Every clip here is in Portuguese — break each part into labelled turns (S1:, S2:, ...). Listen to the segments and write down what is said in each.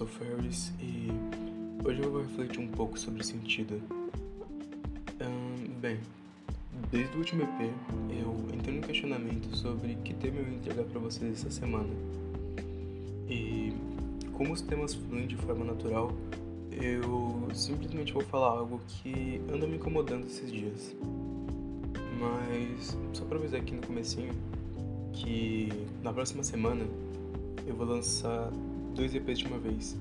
S1: sou Ferris e hoje eu vou refletir um pouco sobre sentido. bem, desde o último EP eu entrei no questionamento sobre que tema eu ia entregar para vocês essa semana. E como os temas fluem de forma natural, eu simplesmente vou falar algo que anda me incomodando esses dias. Mas só para avisar aqui no comecinho que na próxima semana eu vou lançar dois EPs de uma vez.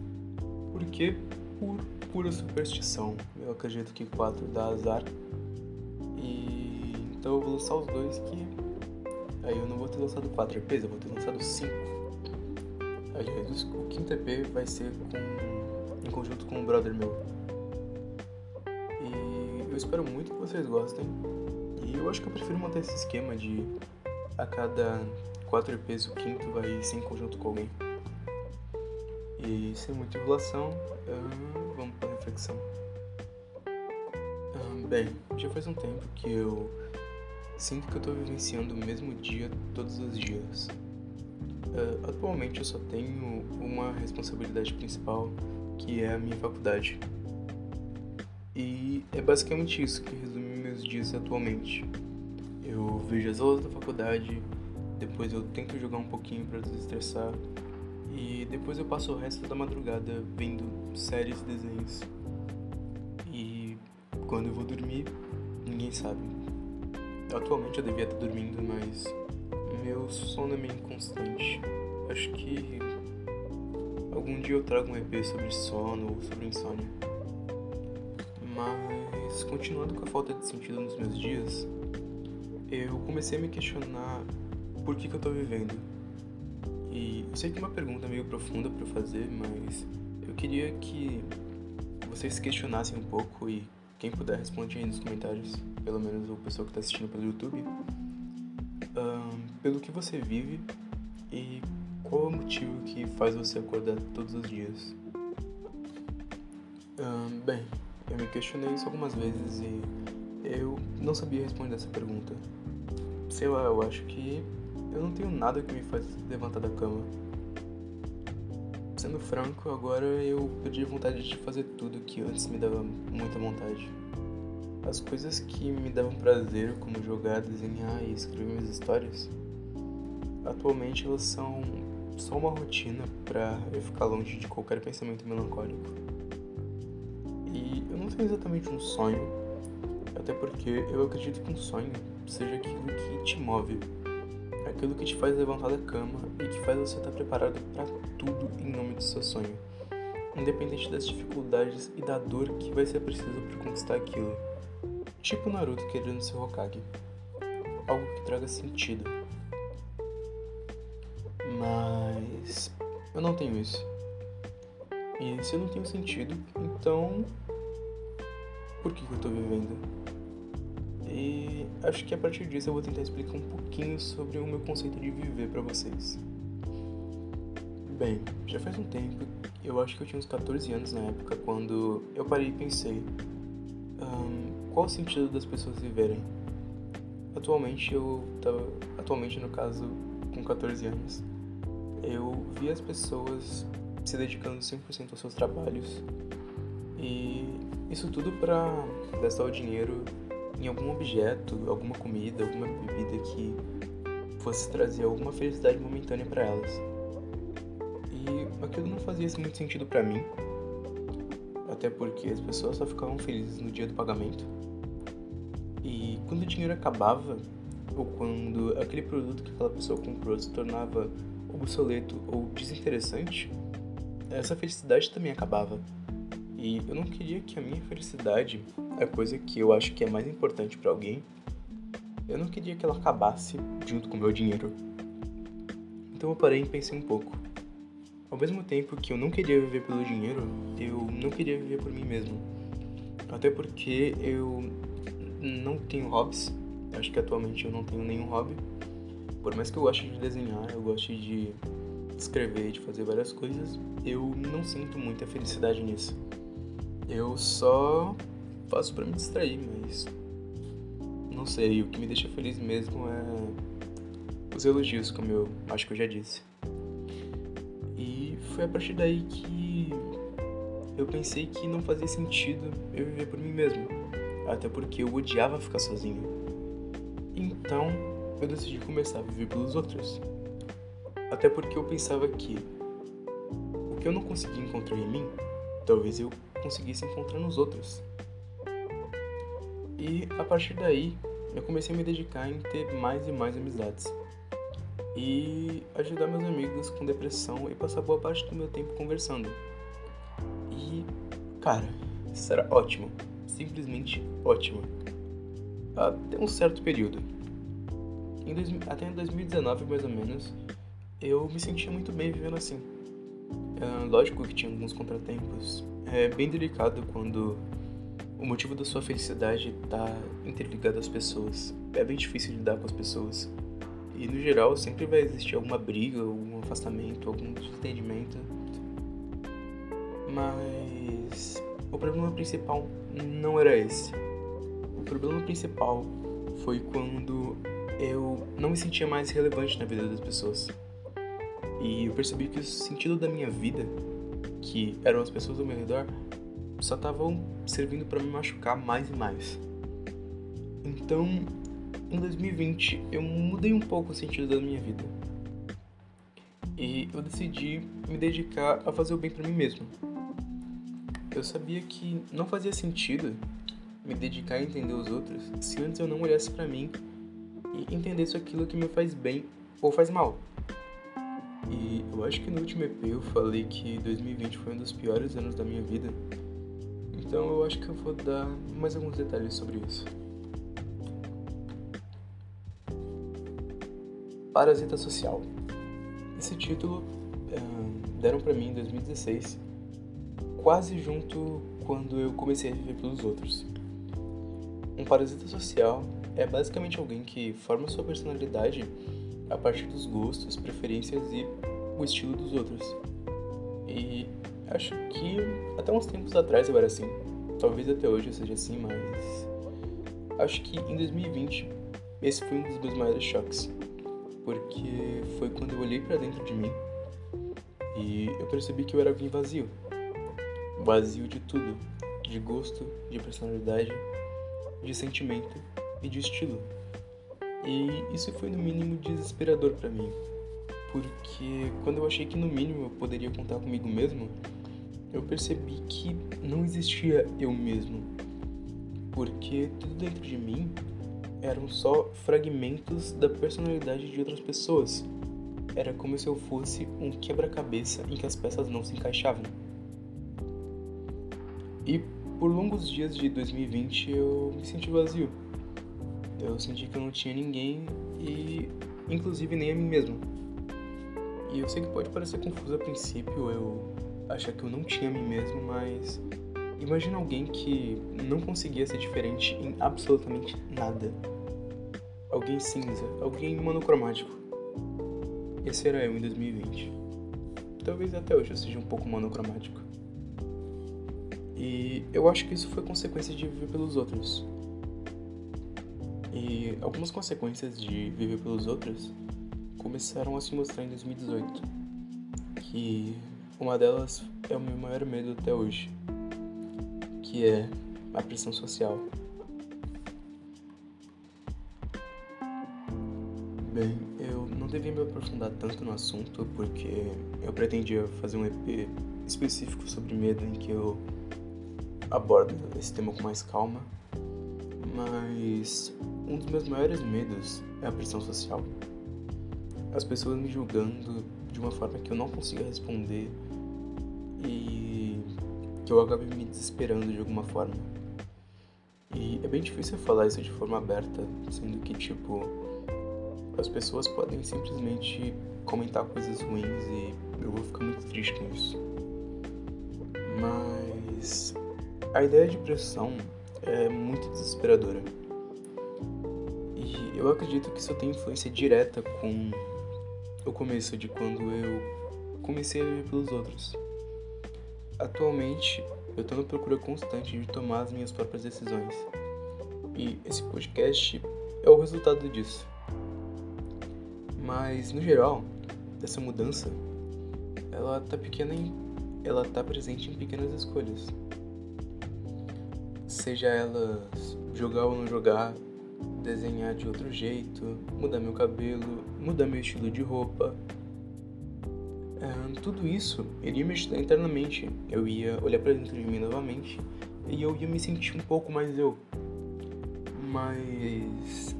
S1: Por quê? Por pura superstição. Eu acredito que quatro dá azar. E então eu vou lançar os dois que aí eu não vou ter lançado quatro EPs, eu vou ter lançado cinco. Aliás, o quinto EP vai ser com, em conjunto com um brother meu. E eu espero muito que vocês gostem. E eu acho que eu prefiro manter esse esquema de a cada quatro EPs o quinto vai ser em conjunto com alguém. E sem muita enrolação, uh, vamos para a reflexão. Uh, bem, já faz um tempo que eu sinto que eu estou vivenciando o mesmo dia todos os dias. Uh, atualmente eu só tenho uma responsabilidade principal, que é a minha faculdade. E é basicamente isso que resume meus dias atualmente. Eu vejo as aulas da faculdade, depois eu tento jogar um pouquinho para desestressar e depois eu passo o resto da madrugada vendo séries e desenhos. E quando eu vou dormir, ninguém sabe. Atualmente eu devia estar dormindo, mas meu sono é meio inconstante. Acho que algum dia eu trago um EP sobre sono ou sobre insônia. Mas continuando com a falta de sentido nos meus dias, eu comecei a me questionar por que, que eu tô vivendo sei que é uma pergunta meio profunda para fazer, mas eu queria que vocês questionassem um pouco e quem puder responde aí nos comentários, pelo menos o pessoal que está assistindo pelo YouTube, um, pelo que você vive e qual é o motivo que faz você acordar todos os dias. Um, bem, eu me questionei isso algumas vezes e eu não sabia responder essa pergunta. Sei lá, eu acho que eu não tenho nada que me faz levantar da cama. Sendo franco, agora eu perdi vontade de fazer tudo que antes me dava muita vontade. As coisas que me davam prazer, como jogar, desenhar e escrever minhas histórias, atualmente elas são só uma rotina para eu ficar longe de qualquer pensamento melancólico. E eu não tenho exatamente um sonho, até porque eu acredito que um sonho seja aquilo que te move aquilo que te faz levantar da cama e que faz você estar preparado para tudo em nome do seu sonho, independente das dificuldades e da dor que vai ser preciso para conquistar aquilo. Tipo Naruto querendo ser Hokage. Algo que traga sentido. Mas eu não tenho isso. E se eu não tenho sentido, então por que, que eu estou vivendo? E acho que a partir disso eu vou tentar explicar um pouquinho sobre o meu conceito de viver para vocês. Bem, já faz um tempo, eu acho que eu tinha uns 14 anos na época, quando eu parei e pensei: um, qual o sentido das pessoas viverem? Atualmente eu tava, atualmente no caso, com 14 anos, eu vi as pessoas se dedicando 100% aos seus trabalhos e isso tudo para gastar o dinheiro em algum objeto, alguma comida, alguma bebida que fosse trazer alguma felicidade momentânea para elas. E aquilo não fazia muito sentido para mim, até porque as pessoas só ficavam felizes no dia do pagamento. E quando o dinheiro acabava, ou quando aquele produto que aquela pessoa comprou se tornava obsoleto ou desinteressante, essa felicidade também acabava. E eu não queria que a minha felicidade, a coisa que eu acho que é mais importante para alguém, eu não queria que ela acabasse junto com o meu dinheiro. Então eu parei e pensei um pouco. Ao mesmo tempo que eu não queria viver pelo dinheiro, eu não queria viver por mim mesmo. Até porque eu não tenho hobbies. Acho que atualmente eu não tenho nenhum hobby. Por mais que eu goste de desenhar, eu goste de escrever, de fazer várias coisas, eu não sinto muita felicidade nisso. Eu só faço para me distrair, mas não sei, o que me deixa feliz mesmo é os elogios, como eu acho que eu já disse. E foi a partir daí que eu pensei que não fazia sentido eu viver por mim mesmo, até porque eu odiava ficar sozinho. Então, eu decidi começar a viver pelos outros. Até porque eu pensava que o que eu não conseguia encontrar em mim, talvez eu conseguisse encontrar nos outros. E a partir daí, eu comecei a me dedicar em ter mais e mais amizades. E ajudar meus amigos com depressão e passar boa parte do meu tempo conversando. E, cara, isso era ótimo. Simplesmente ótimo. Até um certo período. Em dois, até em 2019, mais ou menos, eu me sentia muito bem vivendo assim. É, lógico que tinha alguns contratempos. É bem delicado quando o motivo da sua felicidade está interligado às pessoas. É bem difícil lidar com as pessoas. E no geral sempre vai existir alguma briga, algum afastamento, algum desentendimento. Mas o problema principal não era esse. O problema principal foi quando eu não me sentia mais relevante na vida das pessoas. E eu percebi que o sentido da minha vida, que eram as pessoas ao meu redor, só estavam servindo para me machucar mais e mais. Então, em 2020, eu mudei um pouco o sentido da minha vida. E eu decidi me dedicar a fazer o bem para mim mesmo. Eu sabia que não fazia sentido me dedicar a entender os outros se antes eu não olhasse para mim e entendesse aquilo que me faz bem ou faz mal. E eu acho que no último EP eu falei que 2020 foi um dos piores anos da minha vida. Então eu acho que eu vou dar mais alguns detalhes sobre isso. Parasita Social. Esse título uh, deram para mim em 2016, quase junto quando eu comecei a viver pelos outros. Um parasita social é basicamente alguém que forma sua personalidade a partir dos gostos, preferências e o estilo dos outros. E acho que até uns tempos atrás eu era assim. Talvez até hoje eu seja assim, mas acho que em 2020 esse foi um dos meus maiores choques, porque foi quando eu olhei para dentro de mim e eu percebi que eu era alguém vazio. Vazio de tudo, de gosto, de personalidade, de sentimento e de estilo. E isso foi no mínimo desesperador para mim, porque quando eu achei que no mínimo eu poderia contar comigo mesmo, eu percebi que não existia eu mesmo, porque tudo dentro de mim eram só fragmentos da personalidade de outras pessoas. Era como se eu fosse um quebra-cabeça em que as peças não se encaixavam. E por longos dias de 2020 eu me senti vazio eu senti que eu não tinha ninguém e, inclusive, nem a mim mesmo. E eu sei que pode parecer confuso a princípio eu achar que eu não tinha a mim mesmo, mas imagina alguém que não conseguia ser diferente em absolutamente nada. Alguém cinza, alguém monocromático. Esse era eu em 2020. Talvez até hoje eu seja um pouco monocromático. E eu acho que isso foi consequência de viver pelos outros. E algumas consequências de viver pelos outros começaram a se mostrar em 2018, que uma delas é o meu maior medo até hoje, que é a pressão social. Bem, eu não devia me aprofundar tanto no assunto porque eu pretendia fazer um EP específico sobre medo em que eu abordo esse tema com mais calma, mas um dos meus maiores medos é a pressão social. As pessoas me julgando de uma forma que eu não consiga responder e que eu acabe me desesperando de alguma forma. E é bem difícil falar isso de forma aberta, sendo que, tipo, as pessoas podem simplesmente comentar coisas ruins e eu vou ficar muito triste com isso. Mas a ideia de pressão é muito desesperadora. E eu acredito que isso tem influência direta com o começo de quando eu comecei a viver pelos outros. Atualmente, eu estou na procura constante de tomar as minhas próprias decisões. E esse podcast é o resultado disso. Mas, no geral, essa mudança, ela tá pequena em ela está presente em pequenas escolhas. Seja elas jogar ou não jogar, desenhar de outro jeito, mudar meu cabelo, mudar meu estilo de roupa. É, tudo isso iria me ajudar internamente. Eu ia olhar para dentro de mim novamente e eu ia me sentir um pouco mais eu. Mas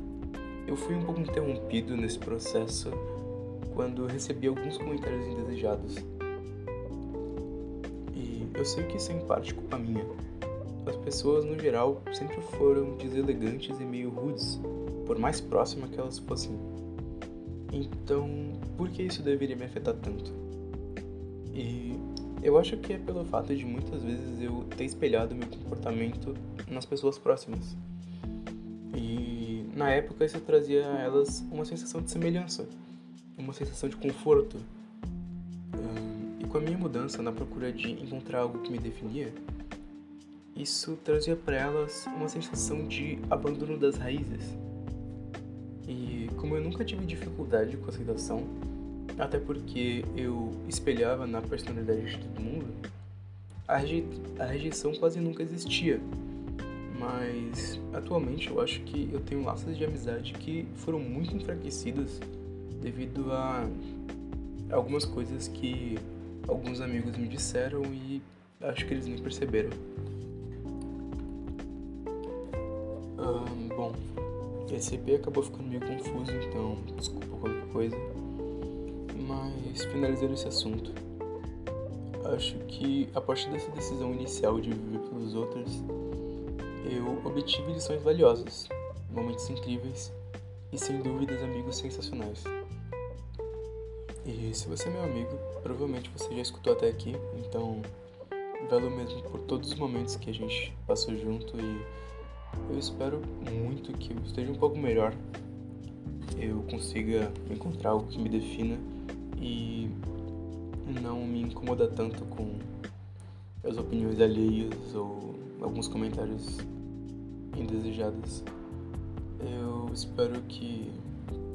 S1: eu fui um pouco interrompido nesse processo quando recebi alguns comentários indesejados. E eu sei que isso é em parte culpa minha. As pessoas, no geral, sempre foram deselegantes e meio rudes, por mais próxima que elas fossem. Então, por que isso deveria me afetar tanto? E eu acho que é pelo fato de muitas vezes eu ter espelhado meu comportamento nas pessoas próximas. E na época isso trazia a elas uma sensação de semelhança, uma sensação de conforto. E com a minha mudança na procura de encontrar algo que me definia, isso trazia para elas uma sensação de abandono das raízes. E como eu nunca tive dificuldade com a aceitação, até porque eu espelhava na personalidade de todo mundo, a, reje a rejeição quase nunca existia. Mas atualmente eu acho que eu tenho laços de amizade que foram muito enfraquecidas devido a algumas coisas que alguns amigos me disseram e acho que eles nem perceberam. Bom, esse EP acabou ficando meio confuso, então desculpa qualquer coisa mas finalizando esse assunto, acho que a partir dessa decisão inicial de viver pelos outros, eu obtive lições valiosas, momentos incríveis e sem dúvidas amigos sensacionais. E se você é meu amigo, provavelmente você já escutou até aqui, então valeu mesmo por todos os momentos que a gente passou junto e eu espero muito que eu esteja um pouco melhor, eu consiga encontrar algo que me defina e não me incomoda tanto com as opiniões alheias ou alguns comentários indesejados. Eu espero que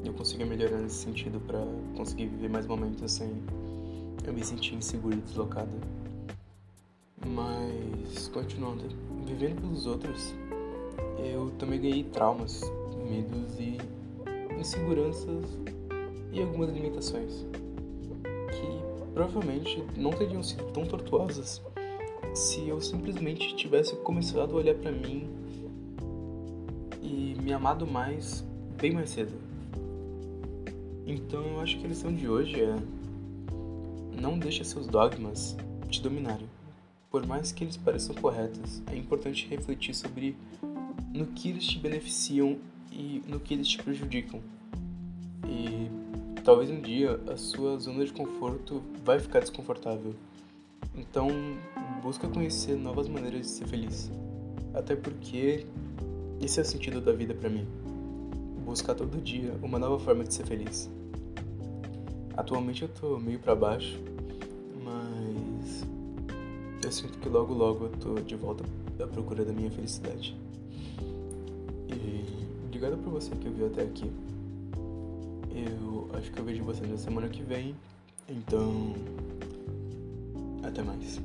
S1: eu consiga melhorar nesse sentido para conseguir viver mais momentos sem eu me sentir inseguro e deslocado. Mas, continuando, vivendo pelos outros, eu também ganhei traumas, medos e inseguranças e algumas limitações provavelmente não teriam sido tão tortuosas se eu simplesmente tivesse começado a olhar para mim e me amado mais bem mais cedo. Então eu acho que a lição de hoje é não deixe seus dogmas te dominarem. Por mais que eles pareçam corretos, é importante refletir sobre no que eles te beneficiam e no que eles te prejudicam. E talvez um dia a sua zona de conforto vai ficar desconfortável. Então, busca conhecer novas maneiras de ser feliz. Até porque esse é o sentido da vida para mim. Buscar todo dia uma nova forma de ser feliz. Atualmente eu tô meio para baixo, mas eu sinto que logo logo eu tô de volta à procura da minha felicidade. Obrigado por você que ouviu até aqui. Eu acho que eu vejo vocês na semana que vem. Então, até mais.